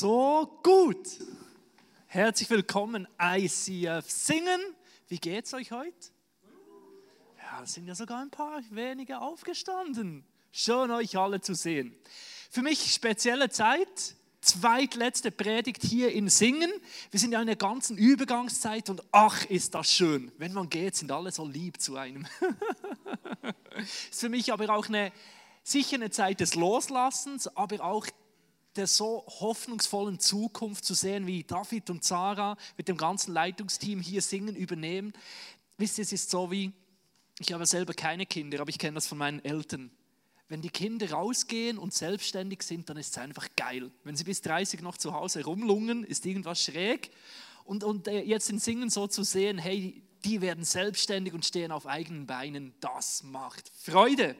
So gut. Herzlich willkommen, ICF Singen. Wie geht's euch heute? Ja, es sind ja sogar ein paar wenige aufgestanden. Schön, euch alle zu sehen. Für mich spezielle Zeit, zweitletzte Predigt hier in Singen. Wir sind ja in der ganzen Übergangszeit und ach, ist das schön. Wenn man geht, sind alle so lieb zu einem. ist für mich aber auch eine sicher eine Zeit des Loslassens, aber auch der so hoffnungsvollen Zukunft zu sehen, wie David und Sarah mit dem ganzen Leitungsteam hier singen, übernehmen. Wisst ihr, es ist so wie, ich habe selber keine Kinder, aber ich kenne das von meinen Eltern. Wenn die Kinder rausgehen und selbstständig sind, dann ist es einfach geil. Wenn sie bis 30 noch zu Hause rumlungen, ist irgendwas schräg. Und, und äh, jetzt in Singen so zu sehen, hey, die werden selbstständig und stehen auf eigenen Beinen, das macht Freude.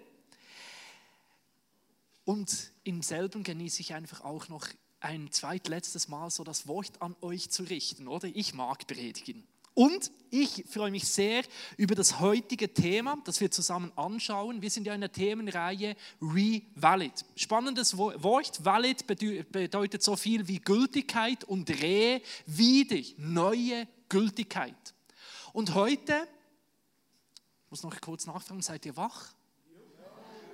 Und im selben genieße ich einfach auch noch ein zweitletztes Mal so das Wort an euch zu richten, oder? Ich mag predigen. Und ich freue mich sehr über das heutige Thema, das wir zusammen anschauen. Wir sind ja in der Themenreihe Revalid. Spannendes Wort. Valid bedeutet so viel wie Gültigkeit und Re, wieder, neue Gültigkeit. Und heute, ich muss noch kurz nachfragen, seid ihr wach?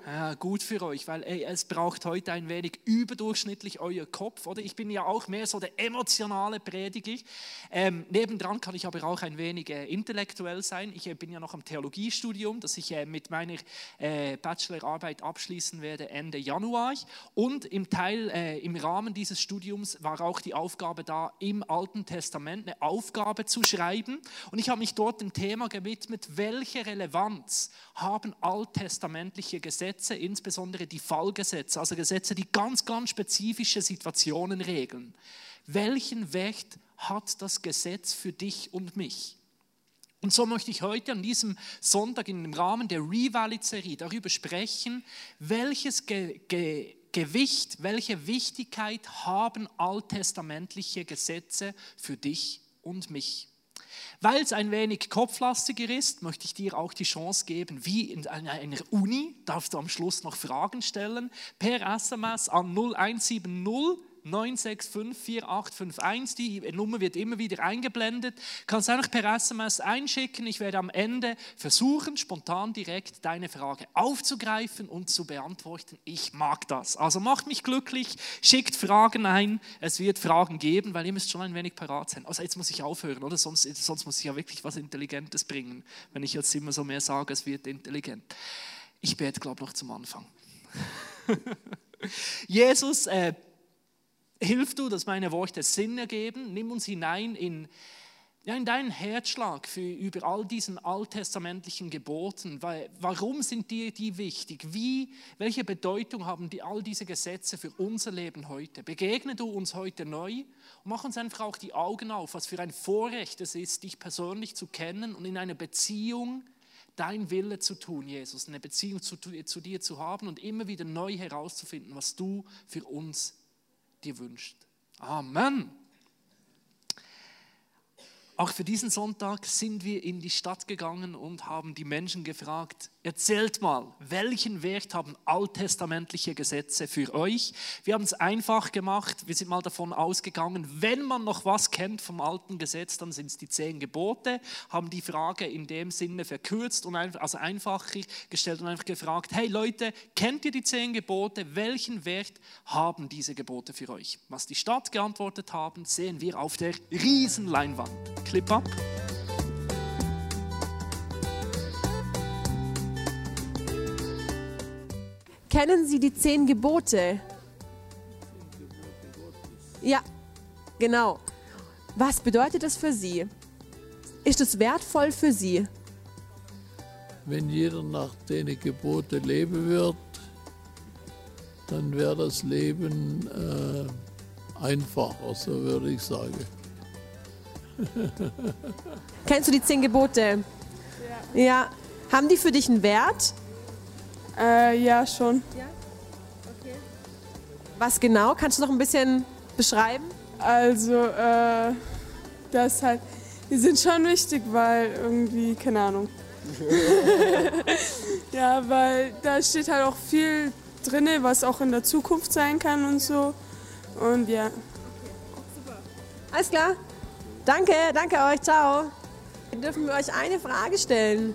Ja, gut für euch, weil ey, es braucht heute ein wenig überdurchschnittlich euer Kopf, oder? Ich bin ja auch mehr so der emotionale Prediger. Ähm, nebendran kann ich aber auch ein wenig äh, intellektuell sein. Ich äh, bin ja noch am Theologiestudium, das ich äh, mit meiner äh, Bachelorarbeit abschließen werde Ende Januar. Und im Teil, äh, im Rahmen dieses Studiums war auch die Aufgabe da, im Alten Testament eine Aufgabe zu schreiben. Und ich habe mich dort dem Thema gewidmet, welche Relevanz haben alttestamentliche Gesetze Gesetze, insbesondere die Fallgesetze, also Gesetze, die ganz, ganz spezifische Situationen regeln. Welchen Wert hat das Gesetz für dich und mich? Und so möchte ich heute an diesem Sonntag im Rahmen der Revalid-Serie darüber sprechen, welches Ge Ge Gewicht, welche Wichtigkeit haben alttestamentliche Gesetze für dich und mich. Weil es ein wenig kopflastiger ist, möchte ich dir auch die Chance geben, wie in einer Uni, darfst du am Schluss noch Fragen stellen, per SMS an 0170 9654851. Die Nummer wird immer wieder eingeblendet. Kannst einfach per SMS einschicken. Ich werde am Ende versuchen, spontan direkt deine Frage aufzugreifen und zu beantworten. Ich mag das. Also macht mich glücklich, schickt Fragen ein. Es wird Fragen geben, weil ihr müsst schon ein wenig parat sein. Also jetzt muss ich aufhören, oder? Sonst, sonst muss ich ja wirklich was Intelligentes bringen, wenn ich jetzt immer so mehr sage, es wird intelligent. Ich bete, glaube ich, noch zum Anfang. Jesus äh, Hilf du, dass meine Worte Sinn ergeben. Nimm uns hinein in, ja, in deinen Herzschlag für, über all diesen alttestamentlichen Geboten. Weil, warum sind dir die wichtig? Wie, welche Bedeutung haben die, all diese Gesetze für unser Leben heute? Begegne du uns heute neu und mach uns einfach auch die Augen auf, was für ein Vorrecht es ist, dich persönlich zu kennen und in einer Beziehung dein Wille zu tun, Jesus, eine Beziehung zu, zu dir zu haben und immer wieder neu herauszufinden, was du für uns dir wünscht. Amen. Auch für diesen Sonntag sind wir in die Stadt gegangen und haben die Menschen gefragt, Erzählt mal, welchen Wert haben alttestamentliche Gesetze für euch? Wir haben es einfach gemacht. Wir sind mal davon ausgegangen, wenn man noch was kennt vom alten Gesetz, dann sind es die zehn Gebote. Haben die Frage in dem Sinne verkürzt und einfach, also einfacher gestellt und einfach gefragt: Hey Leute, kennt ihr die zehn Gebote? Welchen Wert haben diese Gebote für euch? Was die Stadt geantwortet haben, sehen wir auf der Riesenleinwand. Clip up. Kennen Sie die zehn Gebote? Ja, genau. Was bedeutet das für Sie? Ist es wertvoll für Sie? Wenn jeder nach den Gebote leben wird, dann wäre das Leben äh, einfacher, so würde ich sagen. Kennst du die zehn Gebote? Ja. ja. Haben die für dich einen Wert? Äh, ja, schon. Ja? Okay. Was genau? Kannst du noch ein bisschen beschreiben? Also, äh, das halt, die sind schon wichtig, weil irgendwie, keine Ahnung. ja, weil da steht halt auch viel drin, was auch in der Zukunft sein kann und so. Und ja. Alles klar? Danke, danke euch, ciao. Dürfen wir euch eine Frage stellen?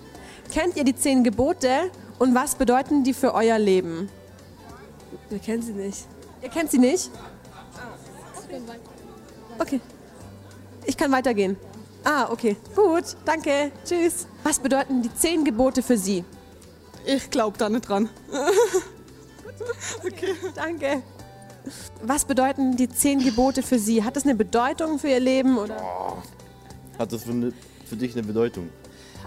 Kennt ihr die zehn Gebote und was bedeuten die für euer Leben? Wir kennen sie nicht. Ihr kennt sie nicht? Okay. Ich kann weitergehen. Ah, okay. Gut, danke. Tschüss. Was bedeuten die zehn Gebote für Sie? Ich glaube da nicht dran. okay. Danke. Was bedeuten die zehn Gebote für Sie? Hat das eine Bedeutung für Ihr Leben? Oder? Hat das für, eine, für dich eine Bedeutung?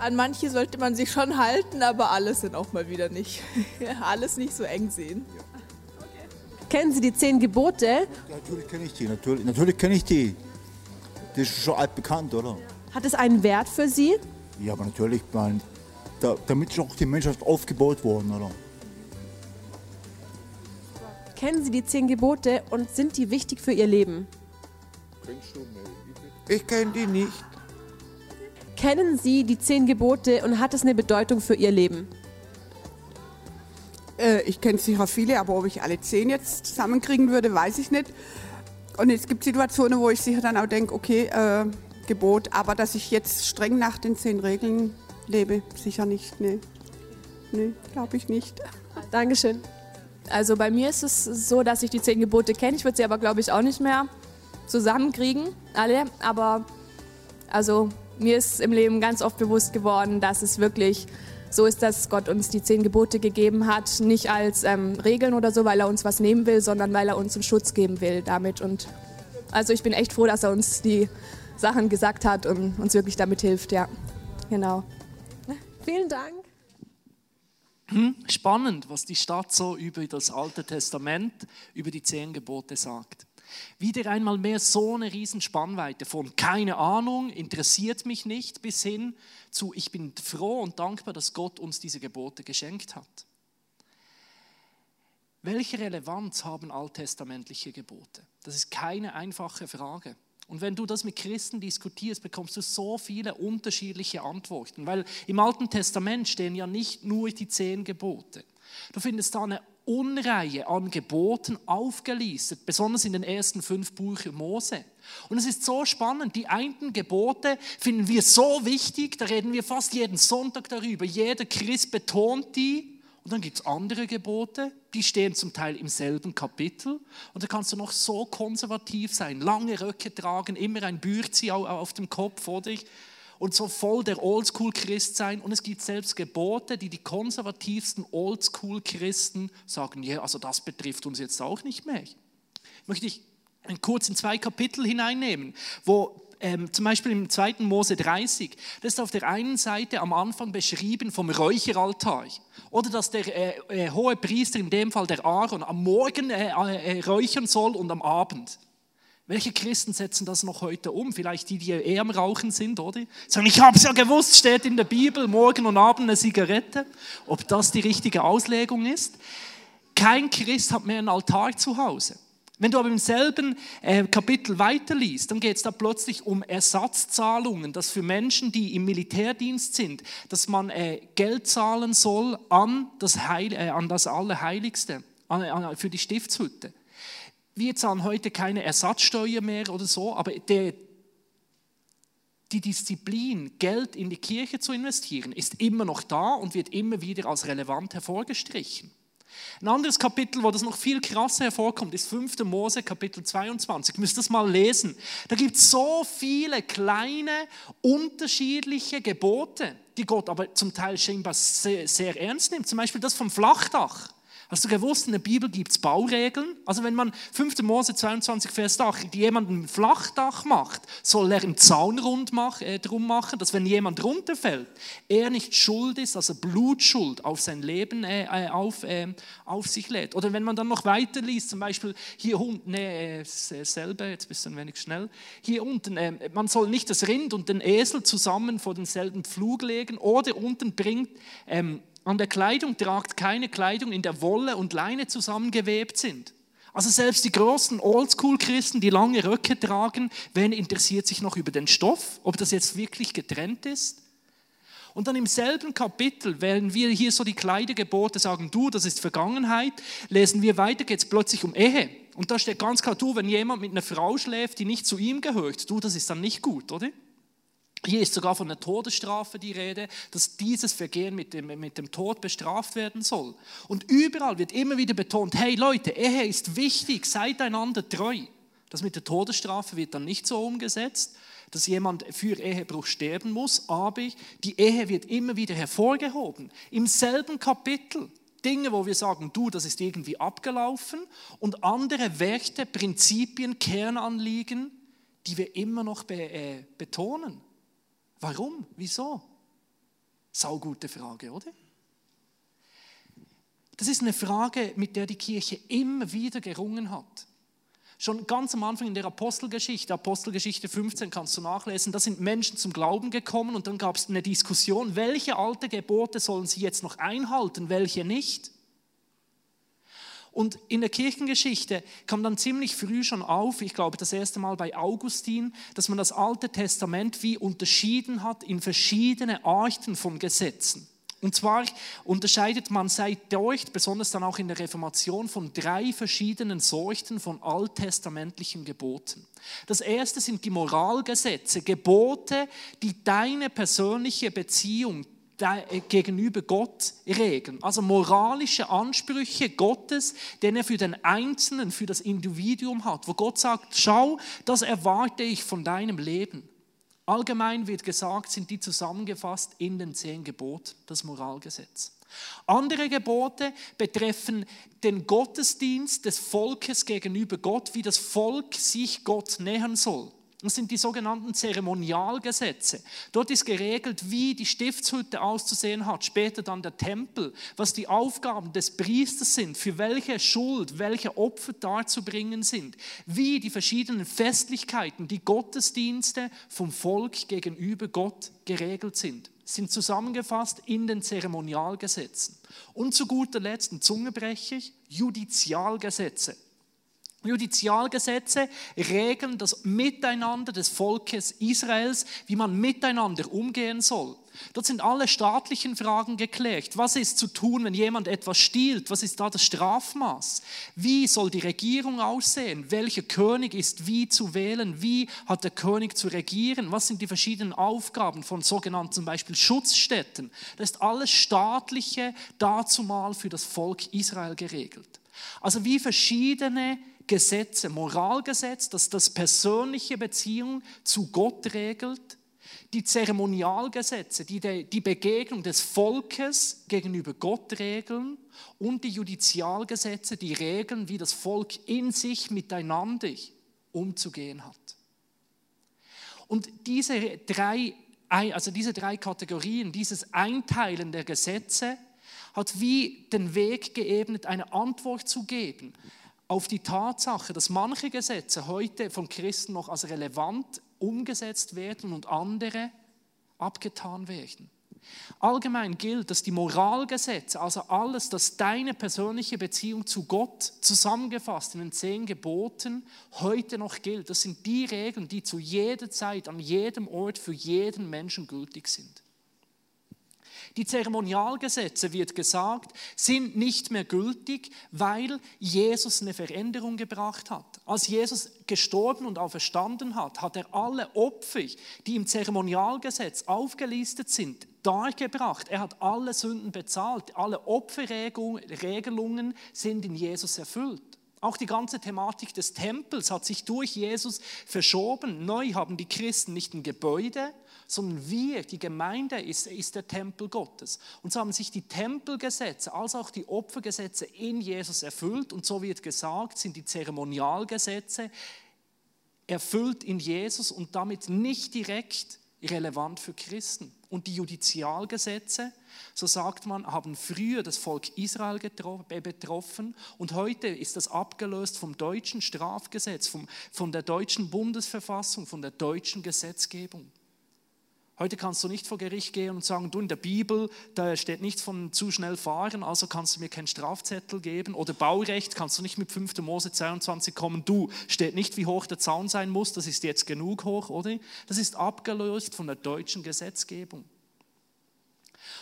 An manche sollte man sich schon halten, aber alles sind auch mal wieder nicht. alles nicht so eng sehen. Kennen Sie die zehn Gebote? Ja, natürlich kenne ich die, natürlich, natürlich kenne ich die. Das ist schon altbekannt, oder? Hat es einen Wert für Sie? Ja, aber natürlich, man, da, damit ist auch die Menschheit aufgebaut worden, oder? Kennen Sie die zehn Gebote und sind die wichtig für Ihr Leben? Ich kenne die nicht. Kennen Sie die zehn Gebote und hat es eine Bedeutung für Ihr Leben? Äh, ich kenne sicher viele, aber ob ich alle zehn jetzt zusammenkriegen würde, weiß ich nicht. Und es gibt Situationen, wo ich sicher dann auch denke, okay, äh, Gebot, aber dass ich jetzt streng nach den zehn Regeln lebe, sicher nicht. Nee, nee glaube ich nicht. Dankeschön. Also bei mir ist es so, dass ich die zehn Gebote kenne. Ich würde sie aber, glaube ich, auch nicht mehr zusammenkriegen, alle. Aber also mir ist im Leben ganz oft bewusst geworden, dass es wirklich so ist, dass Gott uns die zehn Gebote gegeben hat, nicht als ähm, Regeln oder so, weil er uns was nehmen will, sondern weil er uns einen Schutz geben will damit. Und also ich bin echt froh, dass er uns die Sachen gesagt hat und uns wirklich damit hilft, ja. Genau. Vielen Dank. Hm, spannend, was die Stadt so über das Alte Testament, über die zehn Gebote sagt. Wieder einmal mehr so eine Riesenspannweite von keine Ahnung, interessiert mich nicht, bis hin zu ich bin froh und dankbar, dass Gott uns diese Gebote geschenkt hat. Welche Relevanz haben alttestamentliche Gebote? Das ist keine einfache Frage. Und wenn du das mit Christen diskutierst, bekommst du so viele unterschiedliche Antworten, weil im Alten Testament stehen ja nicht nur die zehn Gebote. Du findest da eine Unreihe an Geboten aufgelistet, besonders in den ersten fünf Büchern Mose. Und es ist so spannend, die einen Gebote finden wir so wichtig, da reden wir fast jeden Sonntag darüber, jeder Christ betont die. Und dann gibt es andere Gebote, die stehen zum Teil im selben Kapitel. Und da kannst du noch so konservativ sein, lange Röcke tragen, immer ein Bürzi auf dem Kopf, oder? Und so voll der Oldschool-Christ sein. Und es gibt selbst Gebote, die die konservativsten Oldschool-Christen sagen, ja, also das betrifft uns jetzt auch nicht mehr. Möchte ich kurz in zwei Kapitel hineinnehmen, wo ähm, zum Beispiel im 2. Mose 30, das ist auf der einen Seite am Anfang beschrieben vom Räucheraltar. Oder dass der äh, äh, hohe Priester, in dem Fall der Aaron, am Morgen äh, äh räuchern soll und am Abend. Welche Christen setzen das noch heute um? Vielleicht die, die eher am Rauchen sind, oder? Sagen, ich habe es ja gewusst, steht in der Bibel, morgen und abend eine Zigarette. Ob das die richtige Auslegung ist? Kein Christ hat mehr einen Altar zu Hause. Wenn du aber im selben äh, Kapitel weiterliest, dann geht es da plötzlich um Ersatzzahlungen, dass für Menschen, die im Militärdienst sind, dass man äh, Geld zahlen soll an das, Heil, äh, an das Allerheiligste, für die Stiftshütte wir zahlen heute keine Ersatzsteuer mehr oder so, aber der, die Disziplin, Geld in die Kirche zu investieren, ist immer noch da und wird immer wieder als relevant hervorgestrichen. Ein anderes Kapitel, wo das noch viel krasser hervorkommt, ist 5. Mose, Kapitel 22. Ihr müsst das mal lesen. Da gibt es so viele kleine, unterschiedliche Gebote, die Gott aber zum Teil scheinbar sehr, sehr ernst nimmt. Zum Beispiel das vom Flachdach. Hast du gewusst, in der Bibel gibt es Bauregeln? Also wenn man 5. Mose 22, Vers 8, jemand ein Flachdach macht, soll er einen Zaun rund mach, äh, drum machen, dass wenn jemand runterfällt, er nicht schuld ist, also Blutschuld auf sein Leben äh, äh auf, äh, auf sich lädt. Oder wenn man dann noch weiter liest, zum Beispiel hier unten, nee, äh, selber, jetzt bist du ein wenig schnell, hier unten, äh, man soll nicht das Rind und den Esel zusammen vor denselben Pflug legen oder unten bringt... Ähm, an der Kleidung tragt keine Kleidung, in der Wolle und Leine zusammengewebt sind. Also selbst die großen Oldschool-Christen, die lange Röcke tragen, wen interessiert sich noch über den Stoff, ob das jetzt wirklich getrennt ist? Und dann im selben Kapitel, während wir hier so die Kleidergebote sagen, du, das ist Vergangenheit, lesen wir weiter, geht es plötzlich um Ehe. Und da steht ganz klar, du, wenn jemand mit einer Frau schläft, die nicht zu ihm gehört, du, das ist dann nicht gut, oder? Hier ist sogar von der Todesstrafe die Rede, dass dieses Vergehen mit dem, mit dem Tod bestraft werden soll. Und überall wird immer wieder betont, hey Leute, Ehe ist wichtig, seid einander treu. Das mit der Todesstrafe wird dann nicht so umgesetzt, dass jemand für Ehebruch sterben muss, aber die Ehe wird immer wieder hervorgehoben. Im selben Kapitel. Dinge, wo wir sagen, du, das ist irgendwie abgelaufen und andere Werte, Prinzipien, Kernanliegen, die wir immer noch be äh, betonen. Warum? Wieso? Saugute Frage, oder? Das ist eine Frage, mit der die Kirche immer wieder gerungen hat. Schon ganz am Anfang in der Apostelgeschichte, Apostelgeschichte 15 kannst du nachlesen, da sind Menschen zum Glauben gekommen und dann gab es eine Diskussion, welche alte Gebote sollen sie jetzt noch einhalten, welche nicht. Und in der Kirchengeschichte kam dann ziemlich früh schon auf, ich glaube das erste Mal bei Augustin, dass man das Alte Testament wie unterschieden hat in verschiedene Arten von Gesetzen. Und zwar unterscheidet man seit dort, besonders dann auch in der Reformation, von drei verschiedenen Sorten von alttestamentlichen Geboten. Das erste sind die Moralgesetze, Gebote, die deine persönliche Beziehung gegenüber Gott regeln. Also moralische Ansprüche Gottes, den er für den Einzelnen, für das Individuum hat, wo Gott sagt, schau, das erwarte ich von deinem Leben. Allgemein wird gesagt, sind die zusammengefasst in den zehn Geboten, das Moralgesetz. Andere Gebote betreffen den Gottesdienst des Volkes gegenüber Gott, wie das Volk sich Gott nähern soll. Das sind die sogenannten Zeremonialgesetze. Dort ist geregelt, wie die Stiftshütte auszusehen hat, später dann der Tempel, was die Aufgaben des Priesters sind, für welche Schuld, welche Opfer darzubringen sind, wie die verschiedenen Festlichkeiten, die Gottesdienste vom Volk gegenüber Gott geregelt sind sind zusammengefasst in den Zeremonialgesetzen. Und zu guter Letzt Zungebrecher, Judizialgesetze. Judizialgesetze regeln das Miteinander des Volkes Israels, wie man miteinander umgehen soll. Dort sind alle staatlichen Fragen geklärt. Was ist zu tun, wenn jemand etwas stiehlt? Was ist da das Strafmaß? Wie soll die Regierung aussehen? Welcher König ist wie zu wählen? Wie hat der König zu regieren? Was sind die verschiedenen Aufgaben von sogenannten zum Beispiel Schutzstätten? Das ist alles staatliche dazumal für das Volk Israel geregelt. Also wie verschiedene Gesetze, Moralgesetz, das das persönliche Beziehung zu Gott regelt, die Zeremonialgesetze, die die Begegnung des Volkes gegenüber Gott regeln. Und die Judizialgesetze, die regeln, wie das Volk in sich miteinander umzugehen hat. Und diese drei, also diese drei Kategorien, dieses Einteilen der Gesetze, hat wie den Weg geebnet, eine Antwort zu geben auf die Tatsache, dass manche Gesetze heute von Christen noch als relevant umgesetzt werden und andere abgetan werden. Allgemein gilt, dass die Moralgesetze, also alles, das deine persönliche Beziehung zu Gott zusammengefasst in den zehn Geboten heute noch gilt. Das sind die Regeln, die zu jeder Zeit, an jedem Ort für jeden Menschen gültig sind. Die Zeremonialgesetze, wird gesagt, sind nicht mehr gültig, weil Jesus eine Veränderung gebracht hat. Als Jesus gestorben und auferstanden hat, hat er alle Opfer, die im Zeremonialgesetz aufgelistet sind, dargebracht. Er hat alle Sünden bezahlt. Alle Opferregelungen sind in Jesus erfüllt. Auch die ganze Thematik des Tempels hat sich durch Jesus verschoben. Neu haben die Christen nicht ein Gebäude, sondern wir, die Gemeinde ist, ist der Tempel Gottes. Und so haben sich die Tempelgesetze als auch die Opfergesetze in Jesus erfüllt. Und so wird gesagt, sind die Zeremonialgesetze erfüllt in Jesus und damit nicht direkt relevant für Christen. Und die Judizialgesetze, so sagt man, haben früher das Volk Israel betroffen und heute ist das abgelöst vom deutschen Strafgesetz, vom, von der deutschen Bundesverfassung, von der deutschen Gesetzgebung. Heute kannst du nicht vor Gericht gehen und sagen, du in der Bibel, da steht nichts von zu schnell fahren, also kannst du mir keinen Strafzettel geben. Oder Baurecht kannst du nicht mit 5. Mose 22 kommen, du, steht nicht, wie hoch der Zaun sein muss, das ist jetzt genug hoch, oder? Das ist abgelöst von der deutschen Gesetzgebung.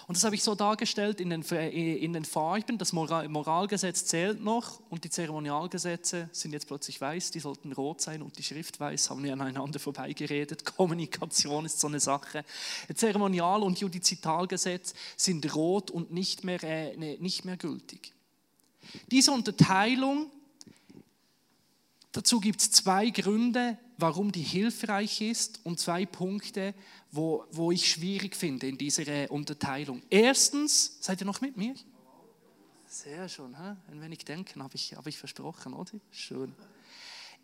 Und das habe ich so dargestellt in den, in den Farben. Das Moral, Moralgesetz zählt noch und die Zeremonialgesetze sind jetzt plötzlich weiß, die sollten rot sein und die Schrift weiß, haben wir aneinander vorbeigeredet. Kommunikation ist so eine Sache. Zeremonial- und Judizitalgesetz sind rot und nicht mehr, äh, ne, nicht mehr gültig. Diese Unterteilung, dazu gibt es zwei Gründe, warum die hilfreich ist und zwei Punkte, wo, wo ich schwierig finde in dieser äh, Unterteilung. Erstens, seid ihr noch mit mir? Sehr schön, hä? ein wenig denken habe ich, habe ich versprochen, oder? Schön.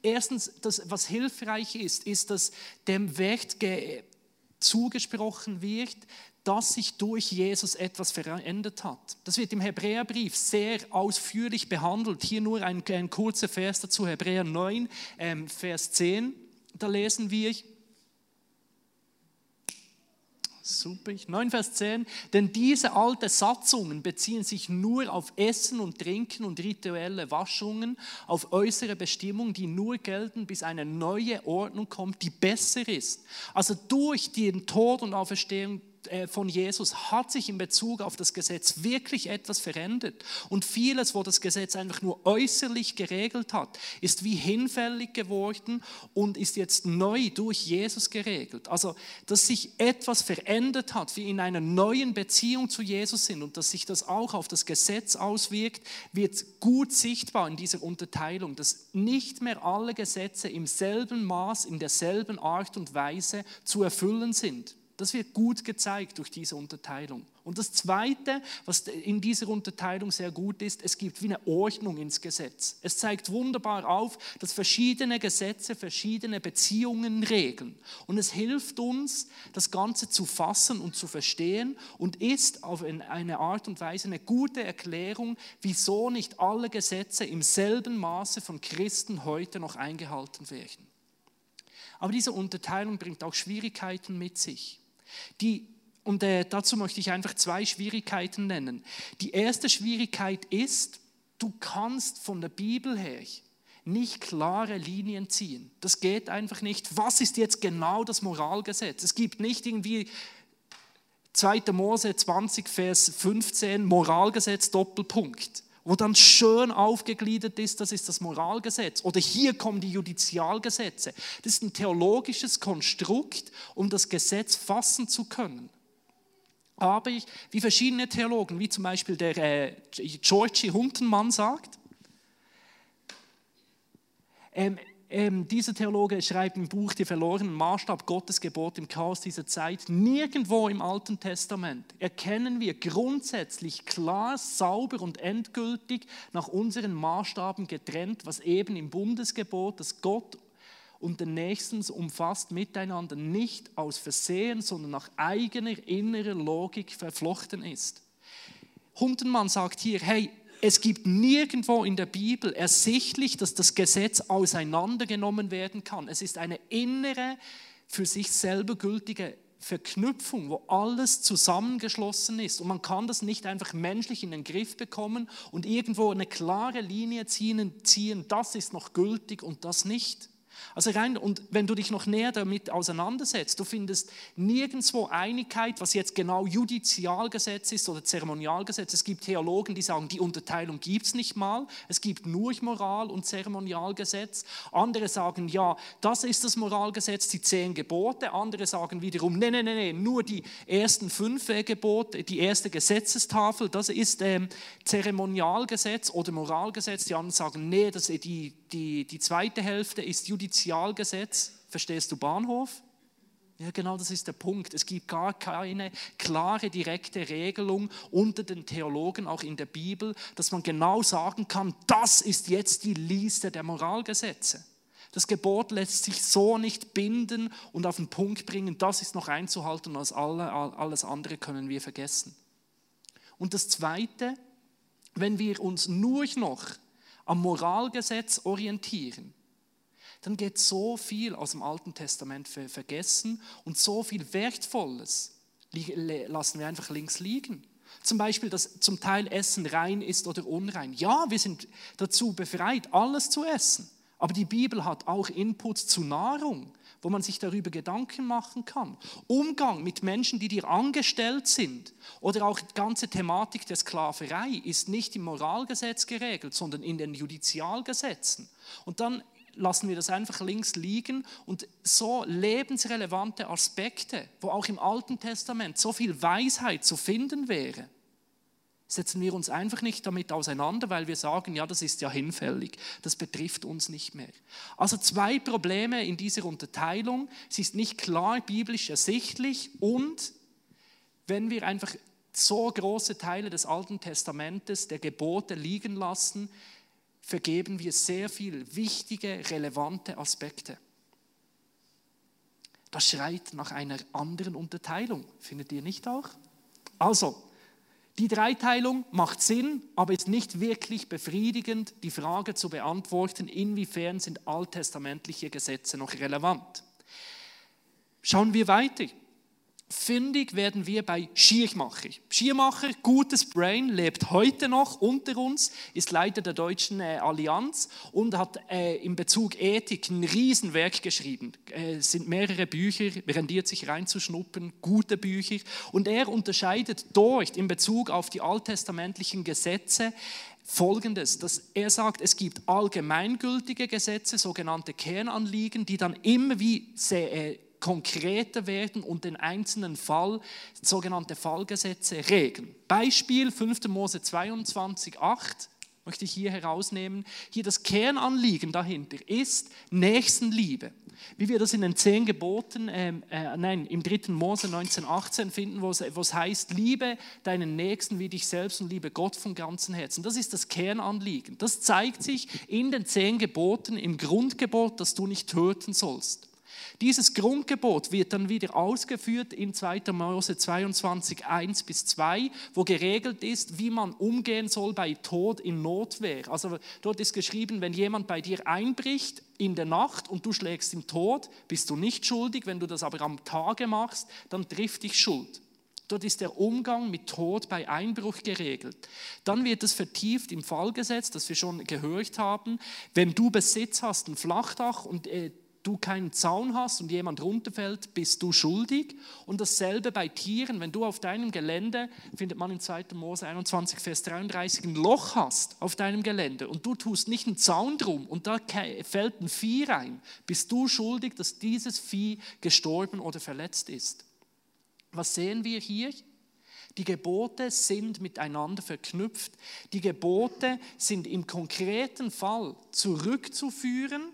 Erstens, das, was hilfreich ist, ist, dass dem Wert zugesprochen wird, dass sich durch Jesus etwas verändert hat. Das wird im Hebräerbrief sehr ausführlich behandelt. Hier nur ein, ein kurzer Vers dazu, Hebräer 9, ähm, Vers 10. Da lesen wir, Super, 9 Vers 10. Denn diese alten Satzungen beziehen sich nur auf Essen und Trinken und rituelle Waschungen, auf äußere Bestimmungen, die nur gelten, bis eine neue Ordnung kommt, die besser ist. Also durch den Tod und Auferstehung von Jesus hat sich in Bezug auf das Gesetz wirklich etwas verändert. Und vieles, wo das Gesetz einfach nur äußerlich geregelt hat, ist wie hinfällig geworden und ist jetzt neu durch Jesus geregelt. Also, dass sich etwas verändert hat, wie in einer neuen Beziehung zu Jesus sind und dass sich das auch auf das Gesetz auswirkt, wird gut sichtbar in dieser Unterteilung, dass nicht mehr alle Gesetze im selben Maß, in derselben Art und Weise zu erfüllen sind. Das wird gut gezeigt durch diese Unterteilung. Und das Zweite, was in dieser Unterteilung sehr gut ist, es gibt wie eine Ordnung ins Gesetz. Es zeigt wunderbar auf, dass verschiedene Gesetze verschiedene Beziehungen regeln. Und es hilft uns, das Ganze zu fassen und zu verstehen und ist auf eine Art und Weise eine gute Erklärung, wieso nicht alle Gesetze im selben Maße von Christen heute noch eingehalten werden. Aber diese Unterteilung bringt auch Schwierigkeiten mit sich. Die, und äh, dazu möchte ich einfach zwei Schwierigkeiten nennen. Die erste Schwierigkeit ist, du kannst von der Bibel her nicht klare Linien ziehen. Das geht einfach nicht. Was ist jetzt genau das Moralgesetz? Es gibt nicht irgendwie 2. Mose 20, Vers 15, Moralgesetz, Doppelpunkt wo dann schön aufgegliedert ist, das ist das Moralgesetz. Oder hier kommen die Judizialgesetze. Das ist ein theologisches Konstrukt, um das Gesetz fassen zu können. Aber ich, wie verschiedene Theologen, wie zum Beispiel der äh, Georgi Huntenmann sagt, ähm, ähm, dieser Theologe schreibt im Buch Die verlorenen Maßstab Gottes Gebot im Chaos dieser Zeit, nirgendwo im Alten Testament erkennen wir grundsätzlich klar, sauber und endgültig nach unseren Maßstaben getrennt, was eben im Bundesgebot, das Gott und den Nächsten umfasst, miteinander nicht aus Versehen, sondern nach eigener innerer Logik verflochten ist. Hundenmann sagt hier, hey, es gibt nirgendwo in der Bibel ersichtlich, dass das Gesetz auseinandergenommen werden kann. Es ist eine innere, für sich selber gültige Verknüpfung, wo alles zusammengeschlossen ist. Und man kann das nicht einfach menschlich in den Griff bekommen und irgendwo eine klare Linie ziehen, ziehen das ist noch gültig und das nicht. Also rein, und wenn du dich noch näher damit auseinandersetzt, du findest nirgendwo Einigkeit, was jetzt genau Judizialgesetz ist oder Zeremonialgesetz. Es gibt Theologen, die sagen, die Unterteilung gibt es nicht mal. Es gibt nur Moral- und Zeremonialgesetz. Andere sagen, ja, das ist das Moralgesetz, die zehn Gebote. Andere sagen wiederum, nee, nee, nee, nee nur die ersten fünf Gebote, die erste Gesetzestafel, das ist ähm, Zeremonialgesetz oder Moralgesetz. Die anderen sagen, nee, das, die, die, die zweite Hälfte ist Judizialgesetz. Verstehst du Bahnhof? Ja, genau das ist der Punkt. Es gibt gar keine klare, direkte Regelung unter den Theologen, auch in der Bibel, dass man genau sagen kann, das ist jetzt die Liste der Moralgesetze. Das Gebot lässt sich so nicht binden und auf den Punkt bringen, das ist noch einzuhalten und alles andere können wir vergessen. Und das Zweite, wenn wir uns nur noch am Moralgesetz orientieren, dann geht so viel aus dem Alten Testament vergessen und so viel Wertvolles lassen wir einfach links liegen. Zum Beispiel, dass zum Teil Essen rein ist oder unrein. Ja, wir sind dazu befreit, alles zu essen. Aber die Bibel hat auch Inputs zu Nahrung, wo man sich darüber Gedanken machen kann. Umgang mit Menschen, die dir angestellt sind. Oder auch die ganze Thematik der Sklaverei ist nicht im Moralgesetz geregelt, sondern in den Judizialgesetzen. Und dann lassen wir das einfach links liegen und so lebensrelevante Aspekte, wo auch im Alten Testament so viel Weisheit zu finden wäre, setzen wir uns einfach nicht damit auseinander, weil wir sagen, ja, das ist ja hinfällig, das betrifft uns nicht mehr. Also zwei Probleme in dieser Unterteilung. Sie ist nicht klar biblisch ersichtlich und wenn wir einfach so große Teile des Alten Testamentes, der Gebote liegen lassen, vergeben wir sehr viel wichtige, relevante Aspekte. Das schreit nach einer anderen Unterteilung, findet ihr nicht auch? Also, die Dreiteilung macht Sinn, aber ist nicht wirklich befriedigend, die Frage zu beantworten, inwiefern sind alttestamentliche Gesetze noch relevant. Schauen wir weiter. Fündig werden wir bei Schiermacher. Schiermacher, gutes Brain, lebt heute noch unter uns, ist Leiter der Deutschen äh, Allianz und hat äh, in Bezug Ethik ein Riesenwerk geschrieben. Es äh, sind mehrere Bücher, rendiert sich reinzuschnuppern, gute Bücher. Und er unterscheidet dort in Bezug auf die alttestamentlichen Gesetze Folgendes, dass er sagt, es gibt allgemeingültige Gesetze, sogenannte Kernanliegen, die dann immer wie sehr, äh, konkreter werden und den einzelnen Fall, sogenannte Fallgesetze, regeln. Beispiel 5. Mose 22, 8 möchte ich hier herausnehmen. Hier das Kernanliegen dahinter ist Nächstenliebe. Wie wir das in den zehn Geboten, äh, äh, nein, im 3. Mose 1918 finden, wo es, heißt, liebe deinen Nächsten wie dich selbst und liebe Gott von ganzem Herzen. Das ist das Kernanliegen. Das zeigt sich in den zehn Geboten, im Grundgebot, dass du nicht töten sollst. Dieses Grundgebot wird dann wieder ausgeführt in 2. Mose 22, 1 bis 2, wo geregelt ist, wie man umgehen soll bei Tod in Notwehr. Also dort ist geschrieben, wenn jemand bei dir einbricht in der Nacht und du schlägst ihn tot, bist du nicht schuldig. Wenn du das aber am Tage machst, dann trifft dich Schuld. Dort ist der Umgang mit Tod bei Einbruch geregelt. Dann wird es vertieft im Fallgesetz, das wir schon gehört haben. Wenn du Besitz hast, ein Flachdach und äh, du keinen Zaun hast und jemand runterfällt, bist du schuldig. Und dasselbe bei Tieren. Wenn du auf deinem Gelände, findet man in 2. Mose 21, Vers 33, ein Loch hast auf deinem Gelände und du tust nicht einen Zaun drum und da fällt ein Vieh rein, bist du schuldig, dass dieses Vieh gestorben oder verletzt ist. Was sehen wir hier? Die Gebote sind miteinander verknüpft. Die Gebote sind im konkreten Fall zurückzuführen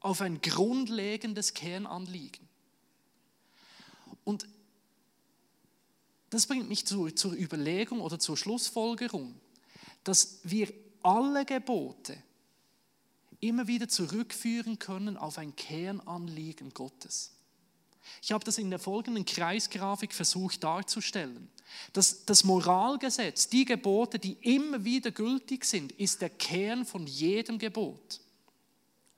auf ein grundlegendes Kernanliegen. Und das bringt mich zur, zur Überlegung oder zur Schlussfolgerung, dass wir alle Gebote immer wieder zurückführen können auf ein Kernanliegen Gottes. Ich habe das in der folgenden Kreisgrafik versucht darzustellen. Das, das Moralgesetz, die Gebote, die immer wieder gültig sind, ist der Kern von jedem Gebot.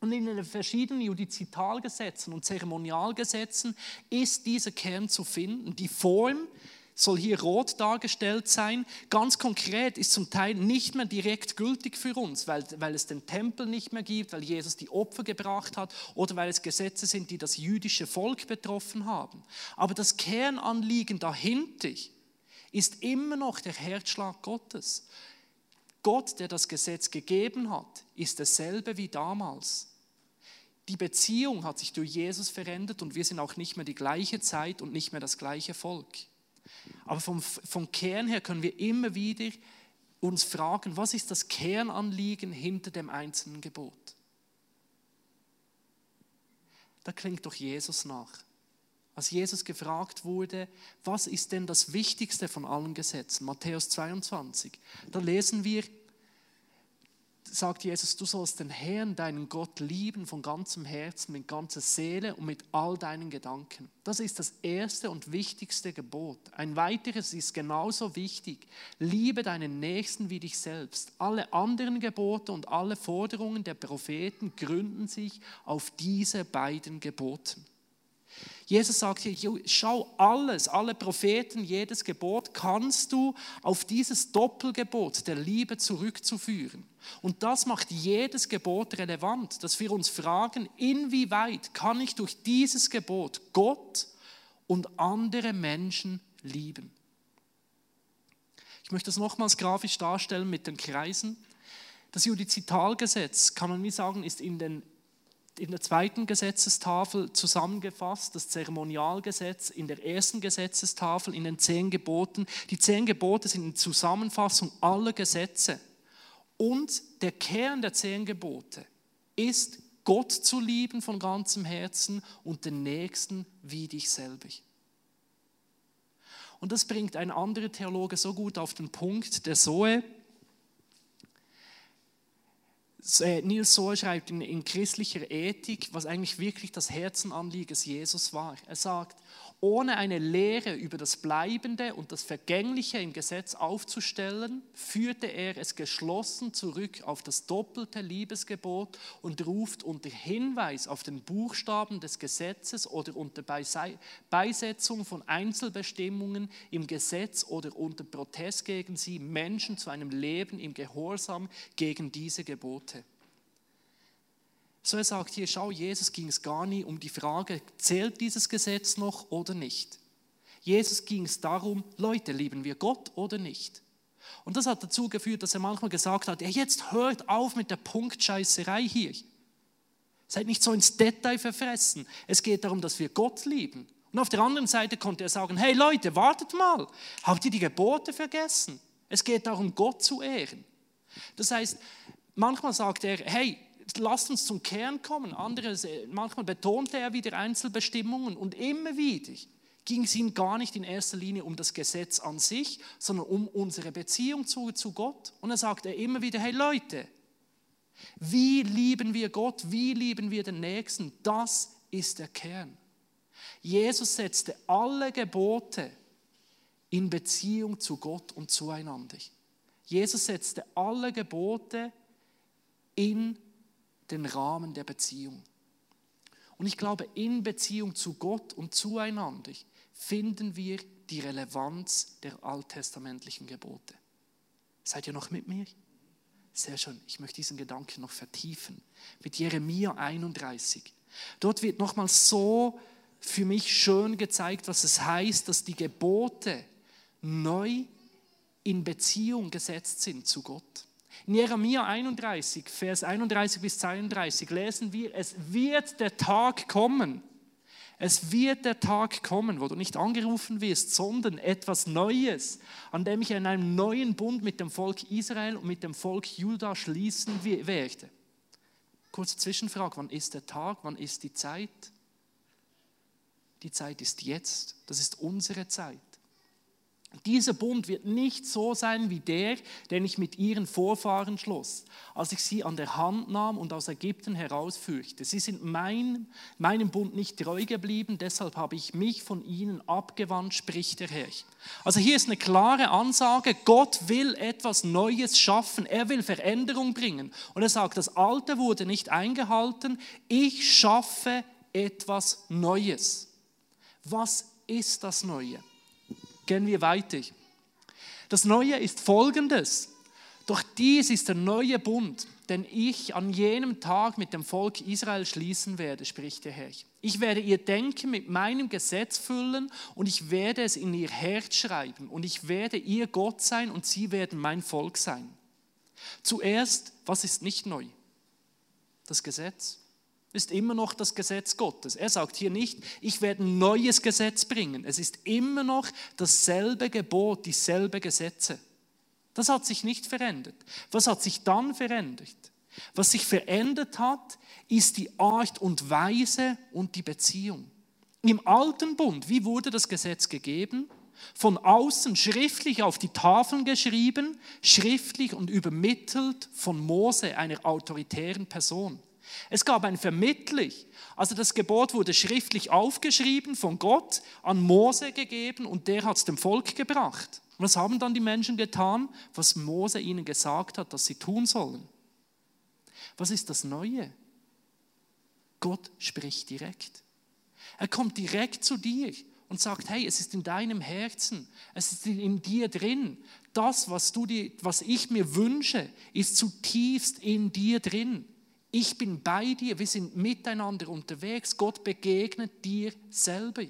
Und in den verschiedenen Judizitalgesetzen und Zeremonialgesetzen ist dieser Kern zu finden. Die Form soll hier rot dargestellt sein. Ganz konkret ist zum Teil nicht mehr direkt gültig für uns, weil, weil es den Tempel nicht mehr gibt, weil Jesus die Opfer gebracht hat oder weil es Gesetze sind, die das jüdische Volk betroffen haben. Aber das Kernanliegen dahinter ist immer noch der Herzschlag Gottes. Gott, der das Gesetz gegeben hat, ist dasselbe wie damals. Die Beziehung hat sich durch Jesus verändert und wir sind auch nicht mehr die gleiche Zeit und nicht mehr das gleiche Volk. Aber vom, vom Kern her können wir immer wieder uns fragen, was ist das Kernanliegen hinter dem einzelnen Gebot? Da klingt doch Jesus nach. Als Jesus gefragt wurde, was ist denn das Wichtigste von allen Gesetzen? Matthäus 22. Da lesen wir, sagt Jesus, du sollst den Herrn, deinen Gott lieben von ganzem Herzen, mit ganzer Seele und mit all deinen Gedanken. Das ist das erste und wichtigste Gebot. Ein weiteres ist genauso wichtig. Liebe deinen Nächsten wie dich selbst. Alle anderen Gebote und alle Forderungen der Propheten gründen sich auf diese beiden Geboten. Jesus sagt hier, "Jo, schau alles, alle Propheten, jedes Gebot kannst du auf dieses Doppelgebot der Liebe zurückzuführen. Und das macht jedes Gebot relevant, dass wir uns fragen, inwieweit kann ich durch dieses Gebot Gott und andere Menschen lieben. Ich möchte das nochmals grafisch darstellen mit den Kreisen. Das Judizitalgesetz, kann man wie sagen, ist in, den, in der zweiten Gesetzestafel zusammengefasst, das Zeremonialgesetz in der ersten Gesetzestafel, in den zehn Geboten. Die zehn Gebote sind eine Zusammenfassung aller Gesetze. Und der Kern der zehn Gebote ist, Gott zu lieben von ganzem Herzen und den Nächsten wie dich selber. Und das bringt ein anderer Theologe so gut auf den Punkt, der Zoe. Nils Soe schreibt in, in christlicher Ethik, was eigentlich wirklich das Herzenanliegen Jesus war. Er sagt, ohne eine Lehre über das Bleibende und das Vergängliche im Gesetz aufzustellen, führte er es geschlossen zurück auf das doppelte Liebesgebot und ruft unter Hinweis auf den Buchstaben des Gesetzes oder unter Beisetzung von Einzelbestimmungen im Gesetz oder unter Protest gegen sie Menschen zu einem Leben im Gehorsam gegen diese Gebote. So er sagt hier, schau, Jesus ging es gar nie um die Frage, zählt dieses Gesetz noch oder nicht. Jesus ging es darum, Leute, lieben wir Gott oder nicht? Und das hat dazu geführt, dass er manchmal gesagt hat, ja, jetzt hört auf mit der Punktscheißerei hier. Seid nicht so ins Detail verfressen. Es geht darum, dass wir Gott lieben. Und auf der anderen Seite konnte er sagen, hey Leute, wartet mal, habt ihr die Gebote vergessen? Es geht darum, Gott zu ehren. Das heißt, manchmal sagt er, hey, lasst uns zum Kern kommen. Andere, manchmal betonte er wieder Einzelbestimmungen und immer wieder ging es ihm gar nicht in erster Linie um das Gesetz an sich, sondern um unsere Beziehung zu, zu Gott. Und er sagte immer wieder, hey Leute, wie lieben wir Gott, wie lieben wir den Nächsten, das ist der Kern. Jesus setzte alle Gebote in Beziehung zu Gott und zueinander. Jesus setzte alle Gebote in den Rahmen der Beziehung. Und ich glaube, in Beziehung zu Gott und zueinander finden wir die Relevanz der alttestamentlichen Gebote. Seid ihr noch mit mir? Sehr schön. Ich möchte diesen Gedanken noch vertiefen. Mit Jeremia 31. Dort wird nochmal so für mich schön gezeigt, was es heißt, dass die Gebote neu in Beziehung gesetzt sind zu Gott. In Jeremia 31, Vers 31 bis 32 lesen wir, es wird der Tag kommen. Es wird der Tag kommen, wo du nicht angerufen wirst, sondern etwas Neues, an dem ich in einem neuen Bund mit dem Volk Israel und mit dem Volk Juda schließen werde. Kurze Zwischenfrage, wann ist der Tag, wann ist die Zeit? Die Zeit ist jetzt, das ist unsere Zeit. Dieser Bund wird nicht so sein wie der, den ich mit ihren Vorfahren schloss, als ich sie an der Hand nahm und aus Ägypten herausführte. Sie sind mein, meinem Bund nicht treu geblieben, deshalb habe ich mich von ihnen abgewandt, spricht der Herr. Also hier ist eine klare Ansage, Gott will etwas Neues schaffen, er will Veränderung bringen. Und er sagt, das Alte wurde nicht eingehalten, ich schaffe etwas Neues. Was ist das Neue? Gehen wir weiter. Das Neue ist folgendes. Doch dies ist der neue Bund, den ich an jenem Tag mit dem Volk Israel schließen werde, spricht der Herr. Ich werde ihr Denken mit meinem Gesetz füllen und ich werde es in ihr Herz schreiben und ich werde ihr Gott sein und sie werden mein Volk sein. Zuerst, was ist nicht neu? Das Gesetz ist immer noch das Gesetz Gottes. Er sagt hier nicht, ich werde ein neues Gesetz bringen. Es ist immer noch dasselbe Gebot, dieselbe Gesetze. Das hat sich nicht verändert. Was hat sich dann verändert? Was sich verändert hat, ist die Art und Weise und die Beziehung. Im alten Bund, wie wurde das Gesetz gegeben? Von außen schriftlich auf die Tafeln geschrieben, schriftlich und übermittelt von Mose, einer autoritären Person. Es gab ein Vermittlich. Also das Gebot wurde schriftlich aufgeschrieben von Gott, an Mose gegeben und der hat es dem Volk gebracht. was haben dann die Menschen getan? Was Mose ihnen gesagt hat, dass sie tun sollen. Was ist das Neue? Gott spricht direkt. Er kommt direkt zu dir und sagt, hey, es ist in deinem Herzen, es ist in dir drin. Das, was, du dir, was ich mir wünsche, ist zutiefst in dir drin. Ich bin bei dir, wir sind miteinander unterwegs. Gott begegnet dir selber.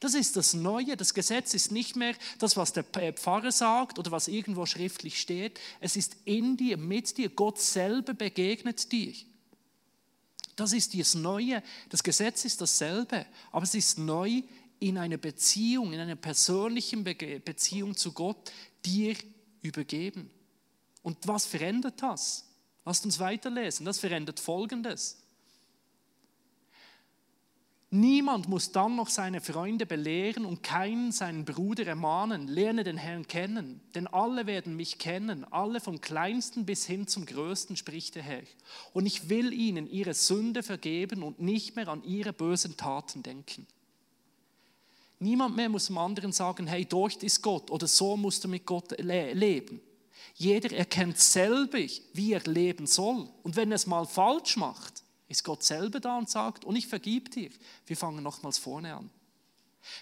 Das ist das Neue. Das Gesetz ist nicht mehr das, was der Pfarrer sagt oder was irgendwo schriftlich steht. Es ist in dir, mit dir. Gott selber begegnet dir. Das ist das Neue. Das Gesetz ist dasselbe, aber es ist neu in einer Beziehung, in einer persönlichen Beziehung zu Gott dir übergeben. Und was verändert das? Lasst uns weiterlesen. Das verändert Folgendes. Niemand muss dann noch seine Freunde belehren und keinen seinen Bruder ermahnen, lerne den Herrn kennen, denn alle werden mich kennen, alle vom kleinsten bis hin zum größten, spricht der Herr. Und ich will ihnen ihre Sünde vergeben und nicht mehr an ihre bösen Taten denken. Niemand mehr muss dem anderen sagen, hey, dort ist Gott oder so musst du mit Gott le leben. Jeder erkennt selber, wie er leben soll. Und wenn er es mal falsch macht, ist Gott selber da und sagt, und ich vergib dir. Wir fangen nochmals vorne an.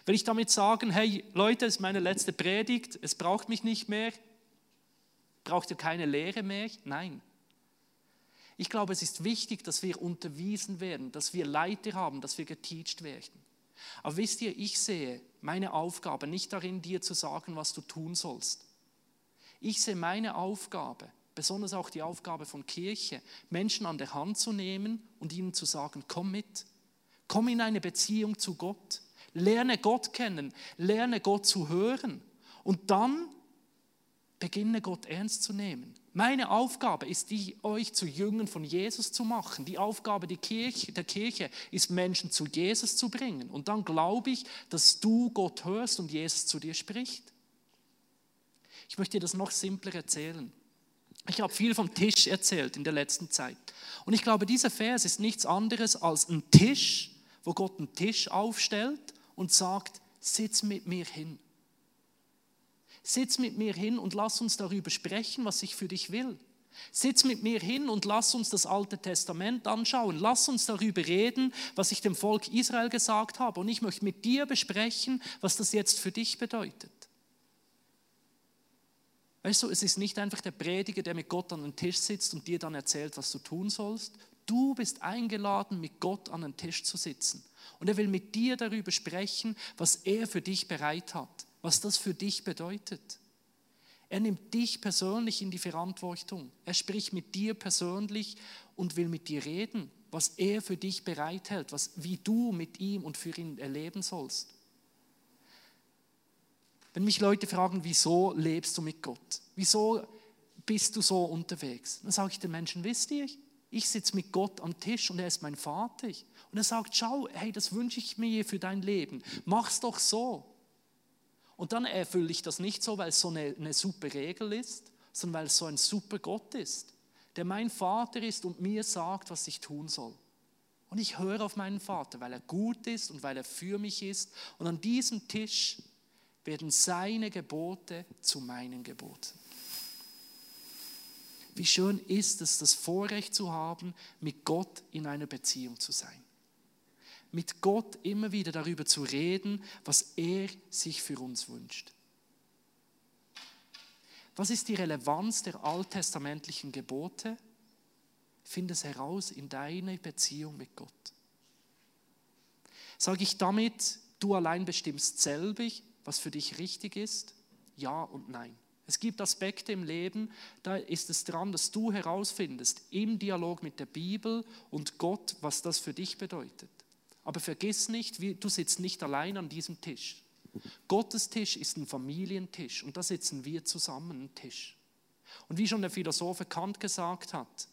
Will ich damit sagen, hey Leute, es ist meine letzte Predigt, es braucht mich nicht mehr, braucht ihr keine Lehre mehr? Nein. Ich glaube, es ist wichtig, dass wir unterwiesen werden, dass wir Leiter haben, dass wir geteacht werden. Aber wisst ihr, ich sehe meine Aufgabe nicht darin, dir zu sagen, was du tun sollst. Ich sehe meine Aufgabe, besonders auch die Aufgabe von Kirche, Menschen an der Hand zu nehmen und ihnen zu sagen, komm mit, komm in eine Beziehung zu Gott, lerne Gott kennen, lerne Gott zu hören und dann beginne Gott ernst zu nehmen. Meine Aufgabe ist die, euch zu Jüngern von Jesus zu machen. Die Aufgabe der Kirche, der Kirche ist, Menschen zu Jesus zu bringen. Und dann glaube ich, dass du Gott hörst und Jesus zu dir spricht. Ich möchte dir das noch simpler erzählen. Ich habe viel vom Tisch erzählt in der letzten Zeit. Und ich glaube, dieser Vers ist nichts anderes als ein Tisch, wo Gott einen Tisch aufstellt und sagt, sitz mit mir hin. Sitz mit mir hin und lass uns darüber sprechen, was ich für dich will. Sitz mit mir hin und lass uns das Alte Testament anschauen. Lass uns darüber reden, was ich dem Volk Israel gesagt habe. Und ich möchte mit dir besprechen, was das jetzt für dich bedeutet. Weißt du, es ist nicht einfach der Prediger, der mit Gott an den Tisch sitzt und dir dann erzählt, was du tun sollst. Du bist eingeladen, mit Gott an den Tisch zu sitzen. Und er will mit dir darüber sprechen, was er für dich bereit hat, was das für dich bedeutet. Er nimmt dich persönlich in die Verantwortung. Er spricht mit dir persönlich und will mit dir reden, was er für dich bereithält, was, wie du mit ihm und für ihn erleben sollst. Wenn mich Leute fragen, wieso lebst du mit Gott? Wieso bist du so unterwegs? Dann sage ich den Menschen, wisst ihr, ich sitze mit Gott am Tisch und er ist mein Vater. Und er sagt, schau, hey, das wünsche ich mir für dein Leben. Mach's doch so. Und dann erfülle ich das nicht so, weil es so eine, eine super Regel ist, sondern weil es so ein super Gott ist, der mein Vater ist und mir sagt, was ich tun soll. Und ich höre auf meinen Vater, weil er gut ist und weil er für mich ist. Und an diesem Tisch werden seine Gebote zu meinen Geboten. Wie schön ist es, das Vorrecht zu haben, mit Gott in einer Beziehung zu sein. Mit Gott immer wieder darüber zu reden, was er sich für uns wünscht. Was ist die Relevanz der alttestamentlichen Gebote? Finde es heraus in deiner Beziehung mit Gott. Sage ich damit, du allein bestimmst selbig, was für dich richtig ist? Ja und nein. Es gibt Aspekte im Leben, da ist es dran, dass du herausfindest im Dialog mit der Bibel und Gott, was das für dich bedeutet. Aber vergiss nicht, du sitzt nicht allein an diesem Tisch. Gottes Tisch ist ein Familientisch und da sitzen wir zusammen am Tisch. Und wie schon der Philosoph Kant gesagt hat,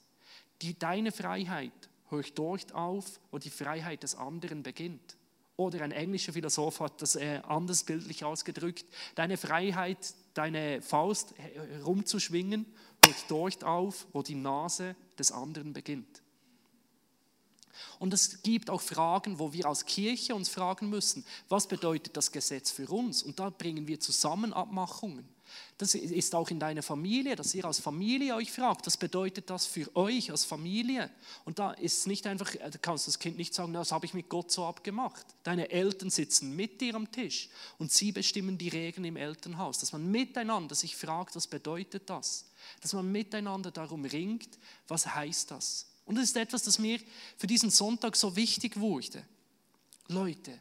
die, deine Freiheit hört dort auf, wo die Freiheit des anderen beginnt. Oder ein englischer Philosoph hat das äh, anders bildlich ausgedrückt. Deine Freiheit, deine Faust herumzuschwingen, hört dort auf, wo die Nase des anderen beginnt. Und es gibt auch Fragen, wo wir als Kirche uns fragen müssen, was bedeutet das Gesetz für uns? Und da bringen wir zusammen Abmachungen. Das ist auch in deiner Familie, dass ihr als Familie euch fragt, was bedeutet das für euch als Familie? Und da ist nicht einfach, äh, da kannst du das Kind nicht sagen, das habe ich mit Gott so abgemacht. Deine Eltern sitzen mit dir am Tisch und sie bestimmen die Regeln im Elternhaus. Dass man miteinander sich fragt, was bedeutet das? Dass man miteinander darum ringt, was heißt das? Und das ist etwas, das mir für diesen Sonntag so wichtig wurde. Leute,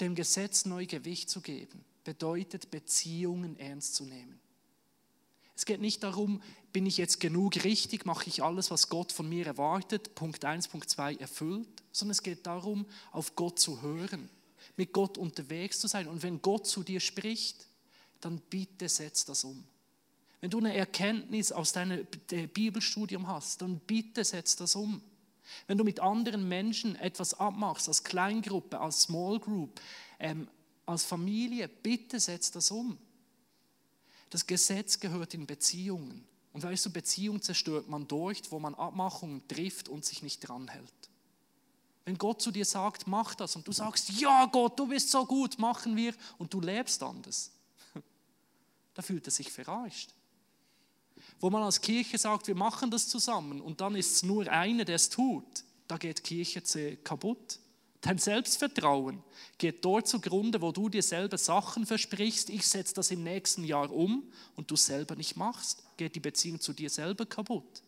dem Gesetz neu Gewicht zu geben bedeutet, Beziehungen ernst zu nehmen. Es geht nicht darum, bin ich jetzt genug richtig, mache ich alles, was Gott von mir erwartet, Punkt 1, Punkt 2 erfüllt, sondern es geht darum, auf Gott zu hören, mit Gott unterwegs zu sein. Und wenn Gott zu dir spricht, dann bitte setz das um. Wenn du eine Erkenntnis aus deinem Bibelstudium hast, dann bitte setz das um. Wenn du mit anderen Menschen etwas abmachst, als Kleingruppe, als Small Group, ähm, als Familie, bitte setz das um. Das Gesetz gehört in Beziehungen. Und weißt du, Beziehung zerstört man dort, wo man Abmachungen trifft und sich nicht dran hält. Wenn Gott zu dir sagt, mach das und du sagst, ja Gott, du bist so gut, machen wir und du lebst anders, da fühlt er sich verarscht. Wo man als Kirche sagt, wir machen das zusammen und dann ist es nur einer, der es tut, da geht Kirche kaputt. Dein Selbstvertrauen geht dort zugrunde, wo du dir selber Sachen versprichst, ich setze das im nächsten Jahr um und du selber nicht machst, geht die Beziehung zu dir selber kaputt.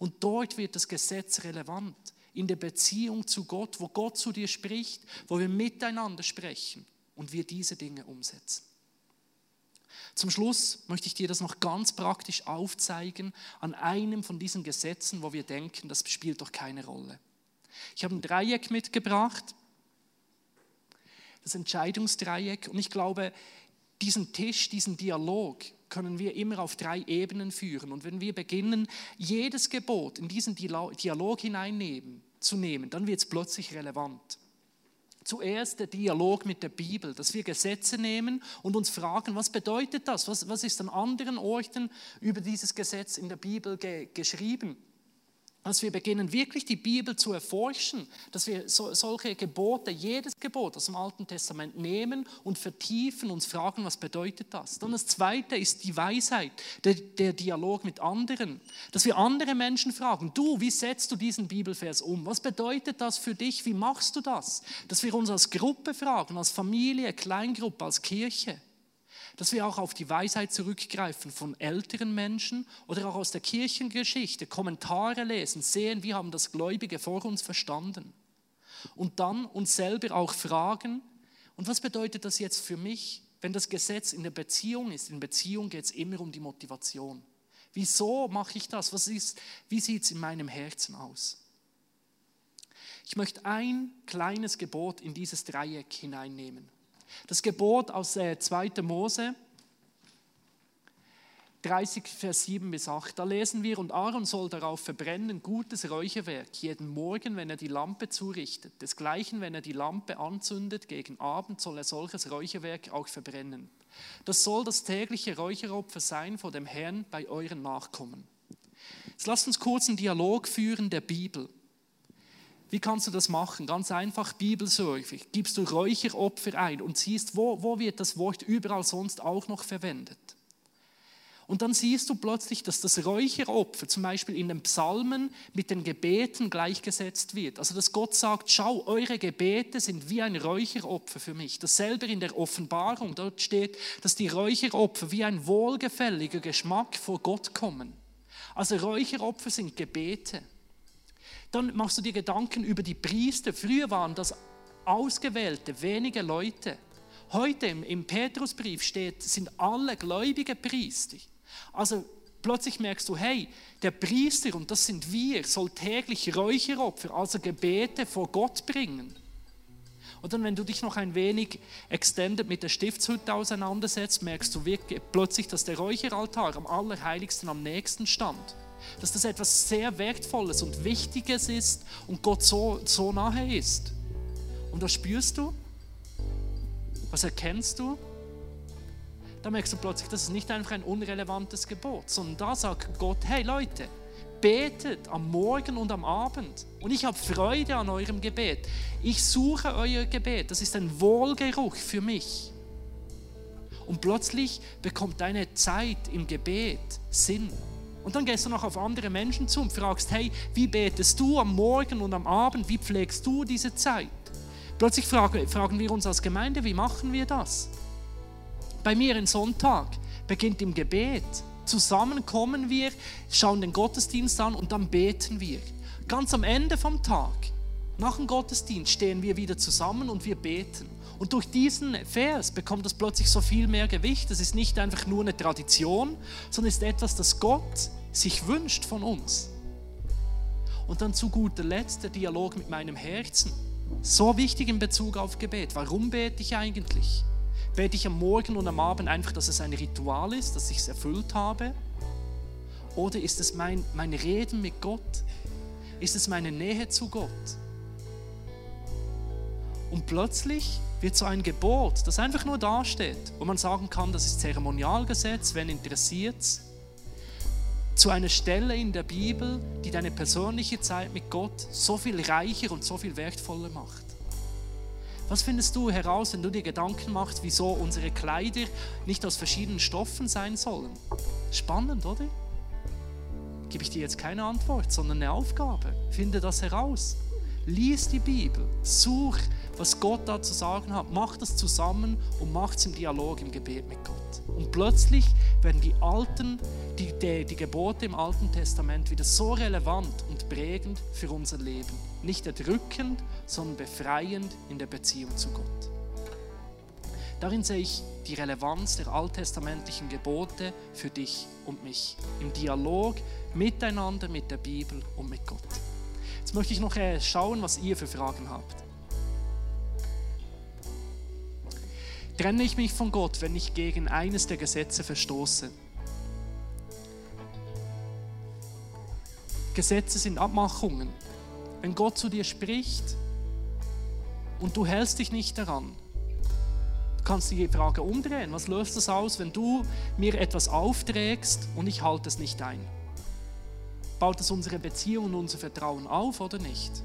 Und dort wird das Gesetz relevant, in der Beziehung zu Gott, wo Gott zu dir spricht, wo wir miteinander sprechen und wir diese Dinge umsetzen. Zum Schluss möchte ich dir das noch ganz praktisch aufzeigen an einem von diesen Gesetzen, wo wir denken, das spielt doch keine Rolle. Ich habe ein Dreieck mitgebracht, das Entscheidungsdreieck. Und ich glaube, diesen Tisch, diesen Dialog können wir immer auf drei Ebenen führen. Und wenn wir beginnen, jedes Gebot in diesen Dialog hineinnehmen, zu nehmen, dann wird es plötzlich relevant. Zuerst der Dialog mit der Bibel, dass wir Gesetze nehmen und uns fragen, was bedeutet das? Was, was ist an anderen Orten über dieses Gesetz in der Bibel ge geschrieben? Dass wir beginnen, wirklich die Bibel zu erforschen, dass wir so, solche Gebote, jedes Gebot aus dem Alten Testament nehmen und vertiefen, uns fragen, was bedeutet das. Dann das Zweite ist die Weisheit, der, der Dialog mit anderen, dass wir andere Menschen fragen, du, wie setzt du diesen Bibelvers um? Was bedeutet das für dich? Wie machst du das? Dass wir uns als Gruppe fragen, als Familie, Kleingruppe, als Kirche dass wir auch auf die Weisheit zurückgreifen von älteren Menschen oder auch aus der Kirchengeschichte, Kommentare lesen, sehen, wie haben das Gläubige vor uns verstanden. Und dann uns selber auch fragen, und was bedeutet das jetzt für mich, wenn das Gesetz in der Beziehung ist? In Beziehung geht es immer um die Motivation. Wieso mache ich das? Was ist, wie sieht es in meinem Herzen aus? Ich möchte ein kleines Gebot in dieses Dreieck hineinnehmen. Das Gebot aus 2. Äh, Mose 30, Vers 7 bis 8, da lesen wir, und Aaron soll darauf verbrennen gutes Räucherwerk, jeden Morgen, wenn er die Lampe zurichtet. Desgleichen, wenn er die Lampe anzündet, gegen Abend soll er solches Räucherwerk auch verbrennen. Das soll das tägliche Räucheropfer sein vor dem Herrn bei euren Nachkommen. Jetzt lasst uns kurz einen Dialog führen der Bibel. Wie kannst du das machen? Ganz einfach Bibelsurfing. Gibst du Räucheropfer ein und siehst, wo, wo wird das Wort überall sonst auch noch verwendet. Und dann siehst du plötzlich, dass das Räucheropfer zum Beispiel in den Psalmen mit den Gebeten gleichgesetzt wird. Also dass Gott sagt, schau, eure Gebete sind wie ein Räucheropfer für mich. Dasselbe in der Offenbarung. Dort steht, dass die Räucheropfer wie ein wohlgefälliger Geschmack vor Gott kommen. Also Räucheropfer sind Gebete. Dann machst du dir Gedanken über die Priester. Früher waren das ausgewählte, wenige Leute. Heute im, im Petrusbrief steht, sind alle gläubige Priester. Also plötzlich merkst du, hey, der Priester, und das sind wir, soll täglich Räucheropfer, also Gebete vor Gott bringen. Und dann, wenn du dich noch ein wenig extended mit der Stiftshütte auseinandersetzt, merkst du wirklich plötzlich, dass der Räucheraltar am allerheiligsten am nächsten stand dass das etwas sehr Wertvolles und Wichtiges ist und Gott so, so nahe ist. Und was spürst du? Was erkennst du? Da merkst du plötzlich, das ist nicht einfach ein unrelevantes Gebot, sondern da sagt Gott, hey Leute, betet am Morgen und am Abend. Und ich habe Freude an eurem Gebet. Ich suche euer Gebet. Das ist ein Wohlgeruch für mich. Und plötzlich bekommt deine Zeit im Gebet Sinn. Und dann gehst du noch auf andere Menschen zu und fragst, hey, wie betest du am Morgen und am Abend? Wie pflegst du diese Zeit? Plötzlich fragen, wir uns als Gemeinde, wie machen wir das? Bei mir in Sonntag beginnt im Gebet. Zusammen kommen wir, schauen den Gottesdienst an und dann beten wir. Ganz am Ende vom Tag, nach dem Gottesdienst, stehen wir wieder zusammen und wir beten. Und durch diesen Vers bekommt das plötzlich so viel mehr Gewicht. Es ist nicht einfach nur eine Tradition, sondern ist etwas, das Gott sich wünscht von uns. Und dann zu guter Letzt der Dialog mit meinem Herzen. So wichtig in Bezug auf Gebet. Warum bete ich eigentlich? Bete ich am Morgen und am Abend einfach, dass es ein Ritual ist, dass ich es erfüllt habe? Oder ist es mein, mein Reden mit Gott? Ist es meine Nähe zu Gott? Und plötzlich wird so ein Gebot, das einfach nur dasteht, wo man sagen kann, das ist Zeremonialgesetz, wenn interessiert es, zu einer Stelle in der Bibel, die deine persönliche Zeit mit Gott so viel reicher und so viel wertvoller macht. Was findest du heraus, wenn du dir Gedanken machst, wieso unsere Kleider nicht aus verschiedenen Stoffen sein sollen? Spannend, oder? Gebe ich dir jetzt keine Antwort, sondern eine Aufgabe. Finde das heraus. Lies die Bibel, such was Gott da zu sagen hat. Mach das zusammen und macht es im Dialog, im Gebet mit Gott. Und plötzlich werden die alten, die, die, die Gebote im Alten Testament wieder so relevant und prägend für unser Leben. Nicht erdrückend, sondern befreiend in der Beziehung zu Gott. Darin sehe ich die Relevanz der alttestamentlichen Gebote für dich und mich. Im Dialog miteinander, mit der Bibel und mit Gott. Jetzt möchte ich noch äh, schauen, was ihr für Fragen habt. Trenne ich mich von Gott, wenn ich gegen eines der Gesetze verstoße? Gesetze sind Abmachungen. Wenn Gott zu dir spricht und du hältst dich nicht daran, kannst du die Frage umdrehen. Was löst das aus, wenn du mir etwas aufträgst und ich halte es nicht ein? Baut das unsere Beziehung und unser Vertrauen auf oder nicht?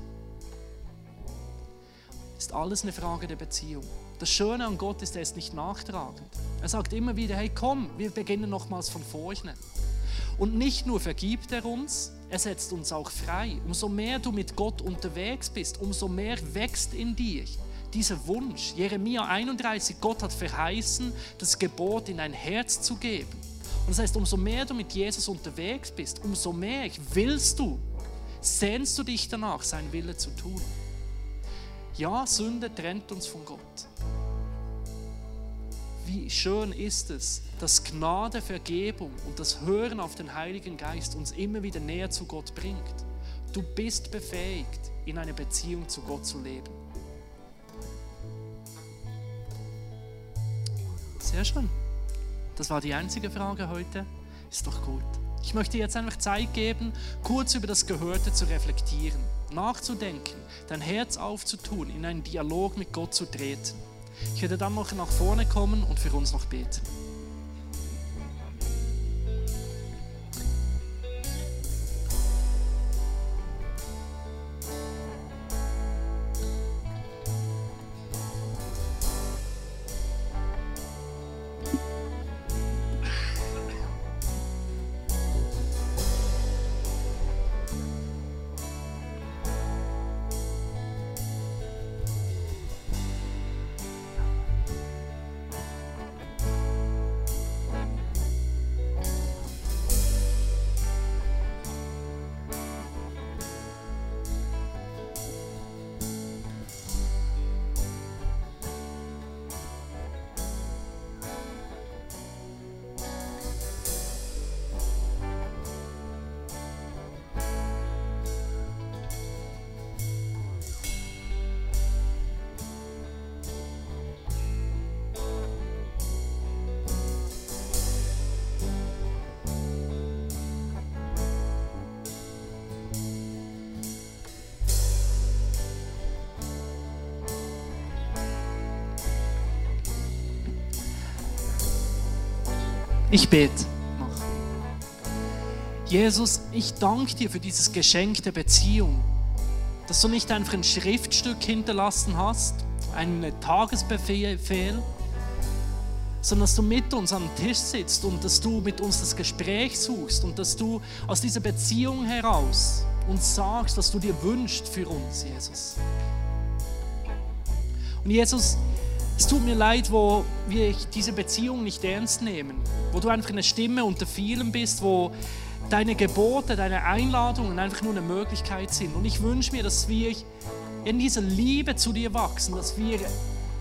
Ist alles eine Frage der Beziehung. Das Schöne an Gott ist, er ist nicht nachtragend. Er sagt immer wieder, hey komm, wir beginnen nochmals von vorne. Und nicht nur vergibt er uns, er setzt uns auch frei. Umso mehr du mit Gott unterwegs bist, umso mehr wächst in dir dieser Wunsch. Jeremia 31, Gott hat verheißen, das Gebot in dein Herz zu geben. Und das heißt, umso mehr du mit Jesus unterwegs bist, umso mehr willst du, sehnst du dich danach, sein Wille zu tun. Ja, Sünde trennt uns von Gott wie schön ist es, dass Gnade, Vergebung und das Hören auf den Heiligen Geist uns immer wieder näher zu Gott bringt. Du bist befähigt, in einer Beziehung zu Gott zu leben. Sehr schön. Das war die einzige Frage heute. Ist doch gut. Ich möchte jetzt einfach Zeit geben, kurz über das Gehörte zu reflektieren, nachzudenken, dein Herz aufzutun, in einen Dialog mit Gott zu treten. Ich werde dann noch nach vorne kommen und für uns noch beten. Ich bete. Jesus, ich danke dir für dieses Geschenk der Beziehung, dass du nicht einfach ein Schriftstück hinterlassen hast, einen Tagesbefehl, sondern dass du mit uns am Tisch sitzt und dass du mit uns das Gespräch suchst und dass du aus dieser Beziehung heraus uns sagst, was du dir wünschst für uns, Jesus. Und Jesus, es tut mir leid, wo wir diese Beziehung nicht ernst nehmen, wo du einfach eine Stimme unter vielen bist, wo deine Gebote, deine Einladungen einfach nur eine Möglichkeit sind. Und ich wünsche mir, dass wir in dieser Liebe zu dir wachsen, dass wir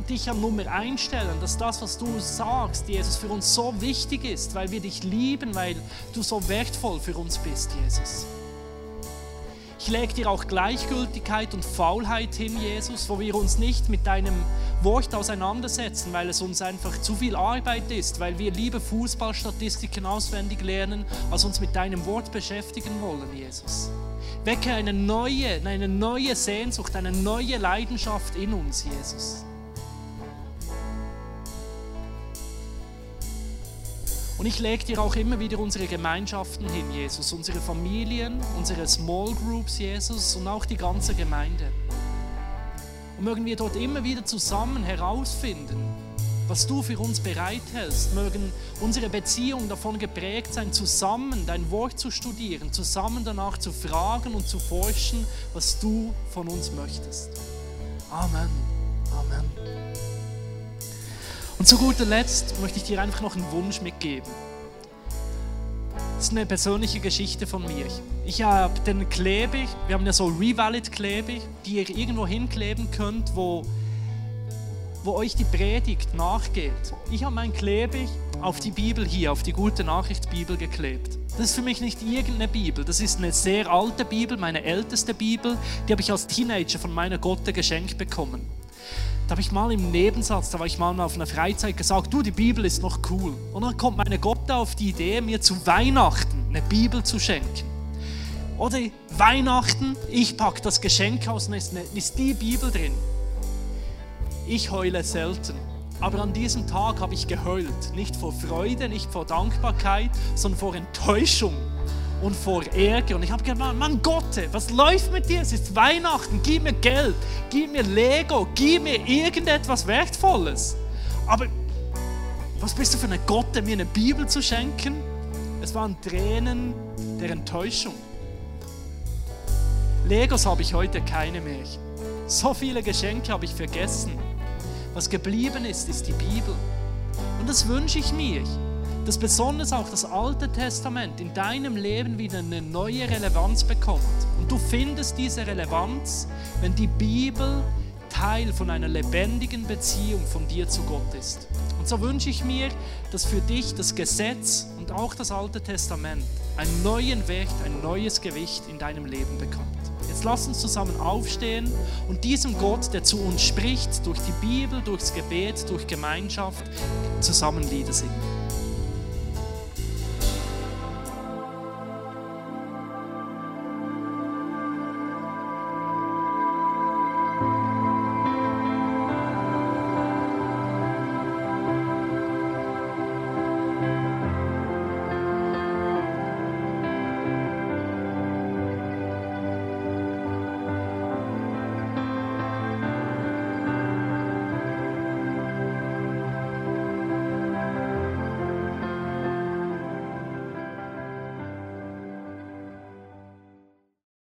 dich an Nummer einstellen, dass das, was du sagst, Jesus, für uns so wichtig ist, weil wir dich lieben, weil du so wertvoll für uns bist, Jesus. Ich lege dir auch Gleichgültigkeit und Faulheit hin, Jesus, wo wir uns nicht mit deinem Wort auseinandersetzen, weil es uns einfach zu viel Arbeit ist, weil wir lieber Fußballstatistiken auswendig lernen, als uns mit deinem Wort beschäftigen wollen, Jesus. Wecke eine neue, eine neue Sehnsucht, eine neue Leidenschaft in uns, Jesus. Und ich lege dir auch immer wieder unsere Gemeinschaften hin, Jesus, unsere Familien, unsere Small Groups, Jesus, und auch die ganze Gemeinde. Und mögen wir dort immer wieder zusammen herausfinden, was du für uns bereithältst. Mögen unsere Beziehungen davon geprägt sein, zusammen dein Wort zu studieren, zusammen danach zu fragen und zu forschen, was du von uns möchtest. Amen. Amen. Und zu guter Letzt möchte ich dir einfach noch einen Wunsch mitgeben. Das ist eine persönliche Geschichte von mir. Ich habe den Klebe, wir haben ja so Revalid-Klebe, die ihr irgendwo hinkleben könnt, wo, wo euch die Predigt nachgeht. Ich habe mein Klebe auf die Bibel hier, auf die gute Nachricht Bibel geklebt. Das ist für mich nicht irgendeine Bibel, das ist eine sehr alte Bibel, meine älteste Bibel, die habe ich als Teenager von meiner Gotte geschenkt bekommen. Da habe ich mal im Nebensatz, da war ich mal auf einer Freizeit gesagt, du, die Bibel ist noch cool. Und dann kommt meine Gott auf die Idee, mir zu Weihnachten eine Bibel zu schenken. Oder Weihnachten, ich packe das Geschenk aus und es ist die Bibel drin. Ich heule selten. Aber an diesem Tag habe ich geheult. Nicht vor Freude, nicht vor Dankbarkeit, sondern vor Enttäuschung und vor Ärger. Und ich habe gedacht, Mann Gott, was läuft mit dir? Es ist Weihnachten, gib mir Geld, gib mir Lego, gib mir irgendetwas Wertvolles. Aber was bist du für ein Gott, mir eine Bibel zu schenken? Es waren Tränen der Enttäuschung. Legos habe ich heute keine mehr. So viele Geschenke habe ich vergessen. Was geblieben ist, ist die Bibel. Und das wünsche ich mir dass besonders auch das Alte Testament in deinem Leben wieder eine neue Relevanz bekommt. Und du findest diese Relevanz, wenn die Bibel Teil von einer lebendigen Beziehung von dir zu Gott ist. Und so wünsche ich mir, dass für dich das Gesetz und auch das Alte Testament einen neuen Wert, ein neues Gewicht in deinem Leben bekommt. Jetzt lass uns zusammen aufstehen und diesem Gott, der zu uns spricht, durch die Bibel, durchs Gebet, durch Gemeinschaft, zusammen Lieder singen.